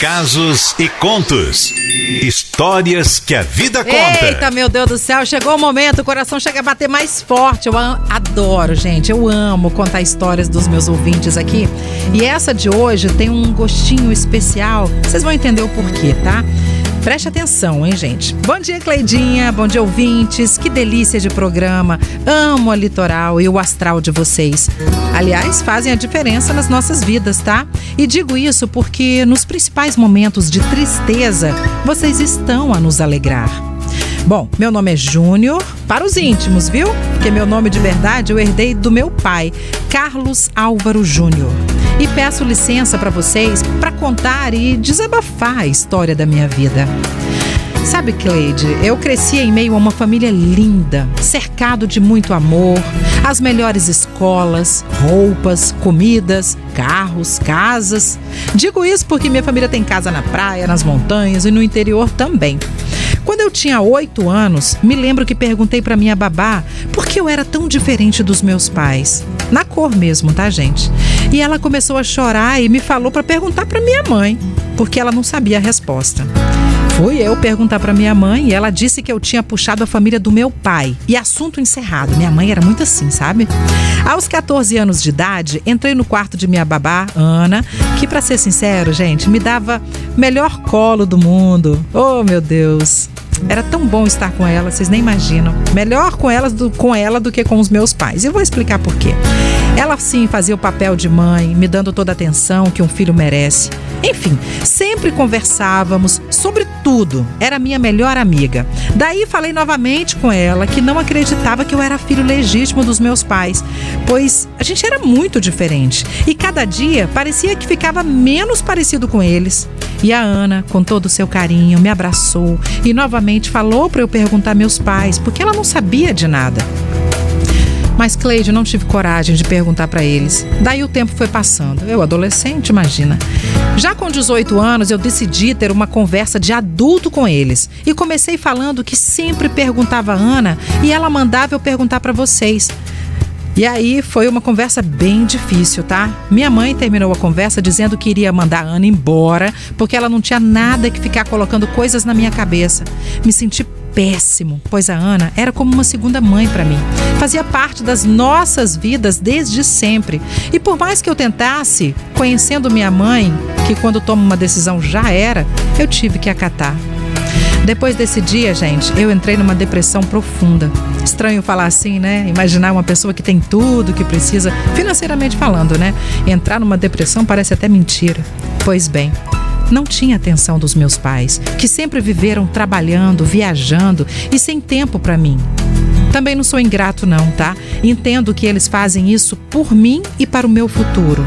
casos e contos. Histórias que a vida conta. Eita, meu Deus do céu, chegou o momento, o coração chega a bater mais forte. Eu adoro, gente, eu amo contar histórias dos meus ouvintes aqui. E essa de hoje tem um gostinho especial. Vocês vão entender o porquê, tá? Preste atenção, hein, gente? Bom dia, Cleidinha. Bom dia, ouvintes. Que delícia de programa. Amo a litoral e o astral de vocês. Aliás, fazem a diferença nas nossas vidas, tá? E digo isso porque nos principais momentos de tristeza, vocês estão a nos alegrar. Bom, meu nome é Júnior, para os íntimos, viu? Porque meu nome de verdade eu herdei do meu pai, Carlos Álvaro Júnior e peço licença para vocês para contar e desabafar a história da minha vida. Sabe, Cleide, eu cresci em meio a uma família linda, cercado de muito amor, as melhores escolas, roupas, comidas, carros, casas. Digo isso porque minha família tem casa na praia, nas montanhas e no interior também. Quando eu tinha oito anos, me lembro que perguntei para minha babá por que eu era tão diferente dos meus pais. Na cor mesmo, tá, gente? E ela começou a chorar e me falou para perguntar para minha mãe, porque ela não sabia a resposta. Fui eu perguntar para minha mãe e ela disse que eu tinha puxado a família do meu pai. E assunto encerrado. Minha mãe era muito assim, sabe? Aos 14 anos de idade, entrei no quarto de minha babá, Ana, que para ser sincero, gente, me dava melhor colo do mundo. Oh, meu Deus. Era tão bom estar com ela, vocês nem imaginam. Melhor com ela do, com ela do que com os meus pais. E vou explicar por quê. Ela sim fazia o papel de mãe, me dando toda a atenção que um filho merece. Enfim, sempre conversávamos sobre tudo. Era minha melhor amiga. Daí falei novamente com ela que não acreditava que eu era filho legítimo dos meus pais, pois a gente era muito diferente e cada dia parecia que ficava menos parecido com eles. E a Ana, com todo o seu carinho, me abraçou e novamente falou para eu perguntar meus pais, porque ela não sabia de nada. Mas Cleide não tive coragem de perguntar para eles. Daí o tempo foi passando. Eu, adolescente, imagina. Já com 18 anos, eu decidi ter uma conversa de adulto com eles. E comecei falando que sempre perguntava a Ana e ela mandava eu perguntar para vocês. E aí foi uma conversa bem difícil, tá? Minha mãe terminou a conversa dizendo que iria mandar a Ana embora porque ela não tinha nada que ficar colocando coisas na minha cabeça. Me senti péssimo, pois a Ana era como uma segunda mãe para mim. Fazia parte das nossas vidas desde sempre. E por mais que eu tentasse, conhecendo minha mãe, que quando toma uma decisão já era, eu tive que acatar. Depois desse dia, gente, eu entrei numa depressão profunda. Estranho falar assim, né? Imaginar uma pessoa que tem tudo que precisa, financeiramente falando, né? Entrar numa depressão parece até mentira. Pois bem, não tinha atenção dos meus pais, que sempre viveram trabalhando, viajando e sem tempo para mim. Também não sou ingrato, não, tá? Entendo que eles fazem isso por mim e para o meu futuro.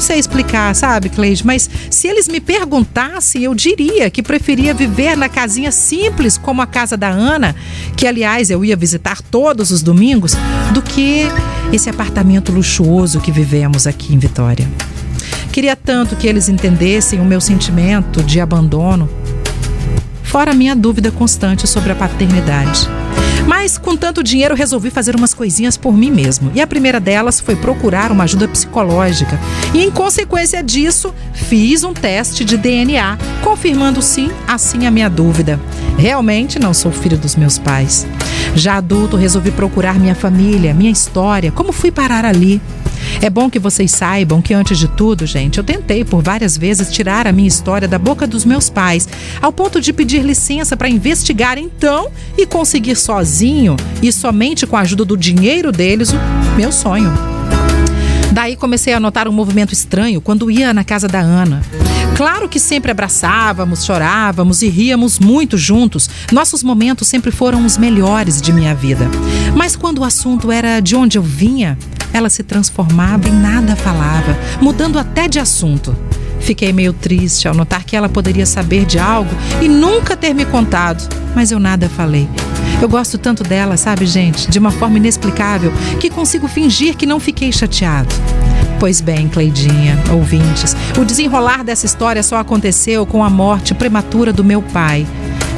Não sei explicar, sabe, Cleide, mas se eles me perguntassem, eu diria que preferia viver na casinha simples como a casa da Ana, que aliás eu ia visitar todos os domingos, do que esse apartamento luxuoso que vivemos aqui em Vitória. Queria tanto que eles entendessem o meu sentimento de abandono, fora a minha dúvida constante sobre a paternidade. Mas com tanto dinheiro resolvi fazer umas coisinhas por mim mesmo. E a primeira delas foi procurar uma ajuda psicológica. E em consequência disso, fiz um teste de DNA, confirmando sim, assim a minha dúvida. Realmente não sou filho dos meus pais. Já adulto, resolvi procurar minha família, minha história, como fui parar ali. É bom que vocês saibam que, antes de tudo, gente, eu tentei por várias vezes tirar a minha história da boca dos meus pais, ao ponto de pedir licença para investigar então e conseguir sozinho e somente com a ajuda do dinheiro deles o meu sonho. Daí comecei a notar um movimento estranho quando ia na casa da Ana. Claro que sempre abraçávamos, chorávamos e ríamos muito juntos. Nossos momentos sempre foram os melhores de minha vida. Mas quando o assunto era de onde eu vinha, ela se transformava e nada falava, mudando até de assunto. Fiquei meio triste ao notar que ela poderia saber de algo e nunca ter me contado, mas eu nada falei. Eu gosto tanto dela, sabe, gente, de uma forma inexplicável, que consigo fingir que não fiquei chateado. Pois bem, Cleidinha, ouvintes, o desenrolar dessa história só aconteceu com a morte prematura do meu pai.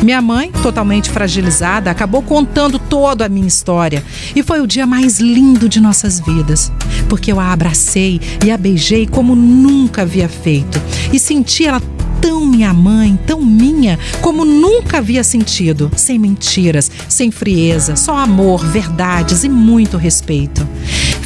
Minha mãe, totalmente fragilizada, acabou contando toda a minha história. E foi o dia mais lindo de nossas vidas, porque eu a abracei e a beijei como nunca havia feito. E senti ela tão minha mãe, tão minha, como nunca havia sentido, sem mentiras, sem frieza, só amor, verdades e muito respeito.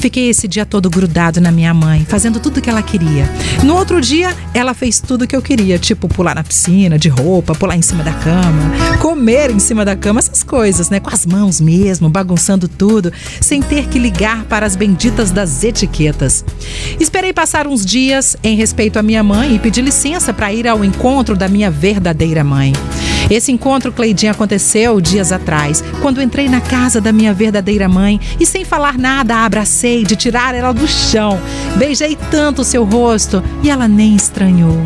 Fiquei esse dia todo grudado na minha mãe, fazendo tudo que ela queria. No outro dia, ela fez tudo que eu queria, tipo pular na piscina, de roupa, pular em cima da cama, comer em cima da cama, essas coisas, né? Com as mãos mesmo, bagunçando tudo, sem ter que ligar para as benditas das etiquetas. Esperei passar uns dias em respeito à minha mãe e pedi licença para ir ao encontro da minha verdadeira mãe. Esse encontro, Cleidinha, aconteceu dias atrás, quando entrei na casa da minha verdadeira mãe e, sem falar nada, a de tirar ela do chão. Beijei tanto o seu rosto e ela nem estranhou.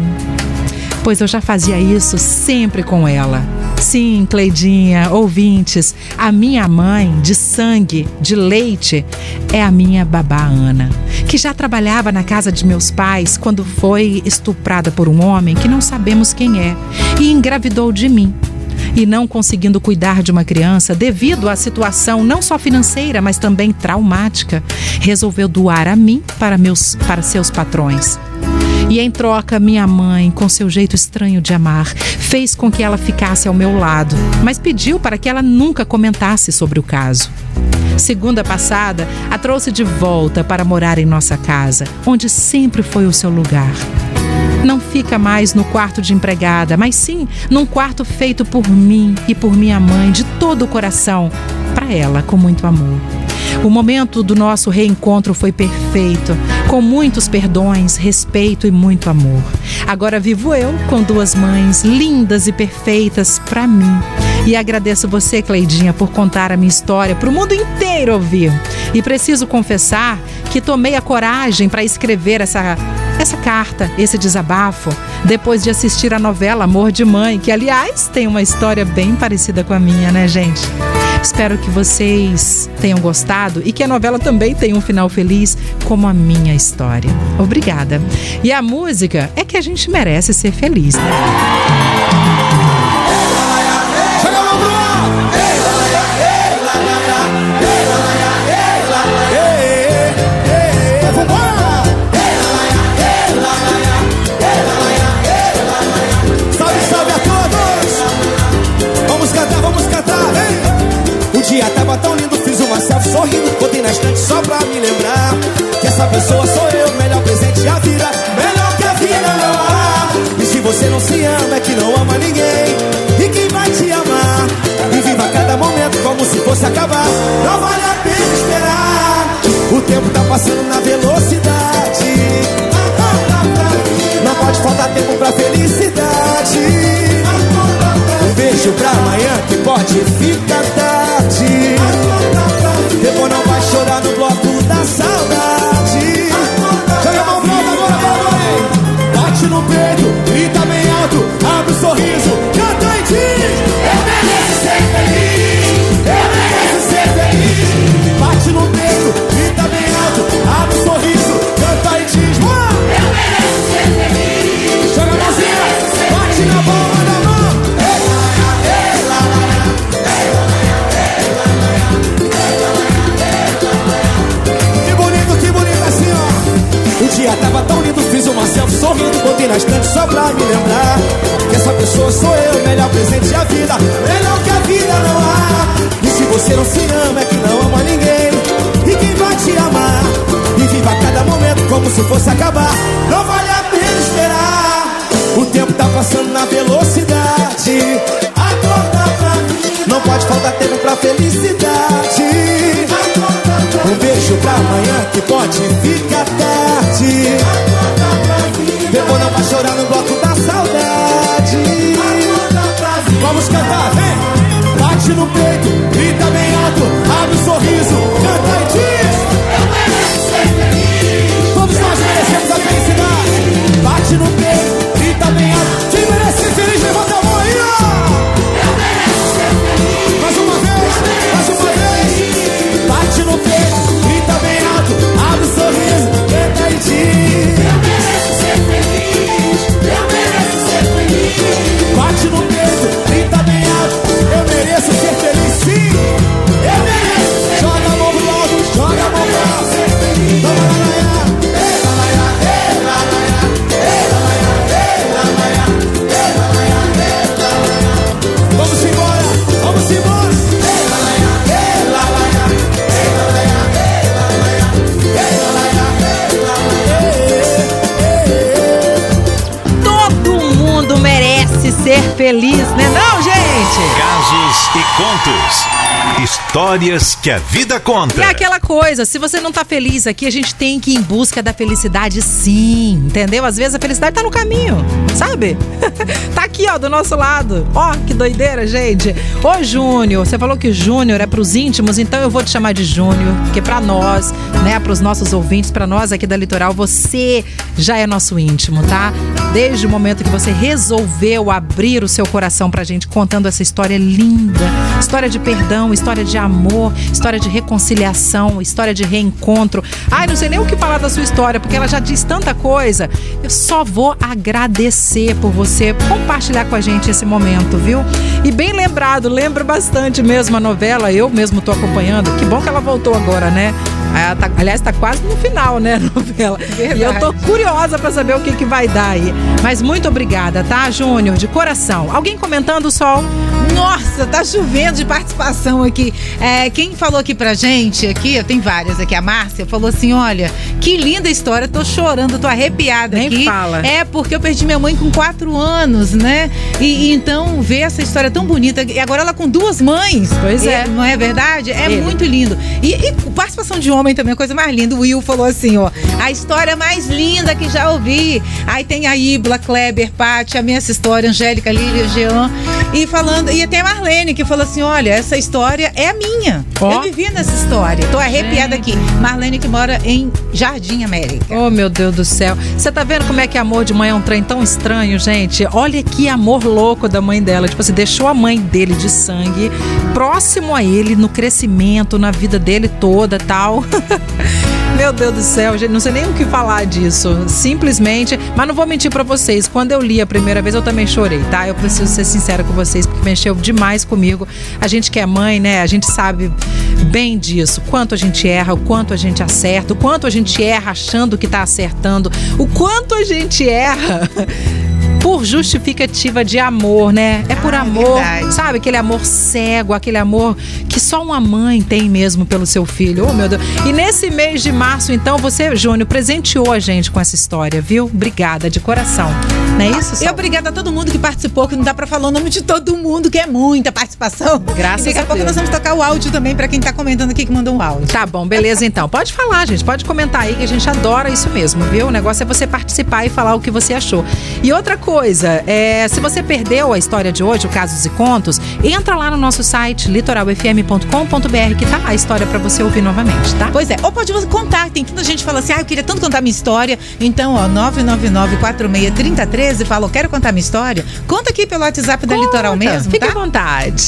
Pois eu já fazia isso sempre com ela. Sim, Cleidinha, ouvintes, a minha mãe de sangue, de leite, é a minha babá Ana, que já trabalhava na casa de meus pais quando foi estuprada por um homem que não sabemos quem é e engravidou de mim e não conseguindo cuidar de uma criança devido à situação não só financeira, mas também traumática, resolveu doar a mim para meus para seus patrões. E em troca, minha mãe, com seu jeito estranho de amar, fez com que ela ficasse ao meu lado, mas pediu para que ela nunca comentasse sobre o caso. Segunda passada, a trouxe de volta para morar em nossa casa, onde sempre foi o seu lugar. Não fica mais no quarto de empregada, mas sim num quarto feito por mim e por minha mãe, de todo o coração, para ela, com muito amor. O momento do nosso reencontro foi perfeito, com muitos perdões, respeito e muito amor. Agora vivo eu com duas mães lindas e perfeitas para mim. E agradeço você, Cleidinha, por contar a minha história para o mundo inteiro ouvir. E preciso confessar que tomei a coragem para escrever essa essa carta, esse desabafo, depois de assistir a novela Amor de Mãe, que aliás tem uma história bem parecida com a minha, né, gente? Espero que vocês tenham gostado e que a novela também tenha um final feliz, como a minha história. Obrigada. E a música é que a gente merece ser feliz, né? Pessoa sou eu, melhor presente da vida. Melhor que a vida não há E se você não se ama é que não ama ninguém. E quem vai te amar? E viva cada momento como se fosse acabar. Não vale a pena esperar. O tempo tá passando na velocidade. Não pode faltar tempo pra felicidade. Um beijo pra amanhã que pode ficar pra me lembrar Que essa pessoa sou eu, melhor presente da vida Melhor que a vida não há. E se você não se ama é que não ama ninguém. E quem vai te amar? E viva cada momento como se fosse acabar. Não vale a pena esperar. O tempo tá passando na velocidade. Acorda pra mim. Não pode faltar tempo pra felicidade. Um beijo pra amanhã que pode ficar tarde Bate no peito, grita bem alto. Abre um sorriso, contos. Histórias que a vida conta. É aquela coisa, se você não tá feliz aqui, a gente tem que ir em busca da felicidade sim, entendeu? Às vezes a felicidade tá no caminho, sabe? tá aqui, ó, do nosso lado. Ó, que doideira, gente. Ô, Júnior, você falou que Júnior é pros íntimos, então eu vou te chamar de Júnior, porque para nós, né, pros nossos ouvintes, para nós aqui da Litoral, você já é nosso íntimo, tá? Desde o momento que você resolveu abrir o seu coração pra gente contando essa história linda, história de perdão, história de amor, história de reconciliação, história de reencontro. Ai, não sei nem o que falar da sua história, porque ela já diz tanta coisa. Eu só vou agradecer por você compartilhar com a gente esse momento, viu? E bem lembrado, lembra bastante mesmo a novela, eu mesmo tô acompanhando. Que bom que ela voltou agora, né? Tá, aliás, tá quase no final, né, a novela. Verdade. E eu tô curiosa para saber o que, que vai dar aí. Mas muito obrigada, tá, Júnior? De coração. Alguém comentando, Sol? Nossa, tá chovendo de participação aqui. É, quem falou aqui pra gente, aqui, tem várias aqui, a Márcia, falou assim: olha, que linda história, tô chorando, tô arrepiada Nem aqui. fala. É, porque eu perdi minha mãe com quatro anos, né? E, e então ver essa história tão bonita. E agora ela com duas mães. Pois é. Não é verdade? É Ele. muito lindo. E, e participação de homem também, é a coisa mais linda. O Will falou assim, ó. A história mais linda que já ouvi. Aí tem a Ibla, Kleber, Paty, a minha história, Angélica, Lília, Jean. E falando, e tem a Marlene que falou assim: olha, essa história é a minha. Ó. Eu vivi nessa história. Tô arrepiada aqui. Marlene que mora em Jardim América. Oh, meu Deus do céu. Você tá vendo como é que amor de mãe é um trem tão estranho, gente? Olha que amor louco da mãe dela. Tipo assim, deixou a mãe dele de sangue próximo a ele no crescimento, na vida dele toda tal. Meu Deus do céu, gente, não sei nem o que falar disso. Simplesmente, mas não vou mentir pra vocês. Quando eu li a primeira vez, eu também chorei, tá? Eu preciso ser sincera com vocês, porque mexeu demais comigo. A gente que é mãe, né? A gente sabe bem disso. Quanto a gente erra, o quanto a gente acerta, o quanto a gente erra achando que tá acertando, o quanto a gente erra. Por justificativa de amor, né? É por Ah, amor, verdade. sabe? Aquele amor cego, aquele amor que só uma mãe tem mesmo pelo seu filho. Oh, meu Deus. E nesse mês de março, então, você, Júnior, presenteou a gente com essa história, viu? Obrigada, de coração. Não é isso, E Sol? obrigada a todo mundo que participou, que não dá pra falar o nome de todo mundo, que é muita participação. Graças e daqui a, a pouco Deus. nós vamos tocar o áudio também pra quem tá comentando aqui que mandou um áudio. Tá bom, beleza então. Pode falar, gente. Pode comentar aí que a gente adora isso mesmo, viu? O negócio é você participar e falar o que você achou. E outra coisa, é, se você perdeu a história de hoje, o Casos e Contos, entra lá no nosso site litoralfm.com.br que tá lá a história pra você ouvir novamente, tá? Pois é, ou pode você contar, tem tanta gente que fala assim, ah, eu queria tanto contar minha história. Então, ó, 999-463013, fala, eu quero contar minha história. Conta aqui pelo WhatsApp da Litoral Conta. mesmo, Fique tá? à vontade.